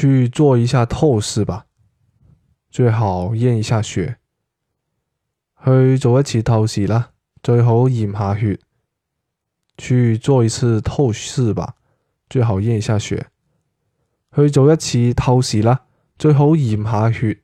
去做一下透视吧最好验一下血。去做一次透视啦最好验下血。去做一次透视吧最好验一下血。去做一次透视啦最好验下血。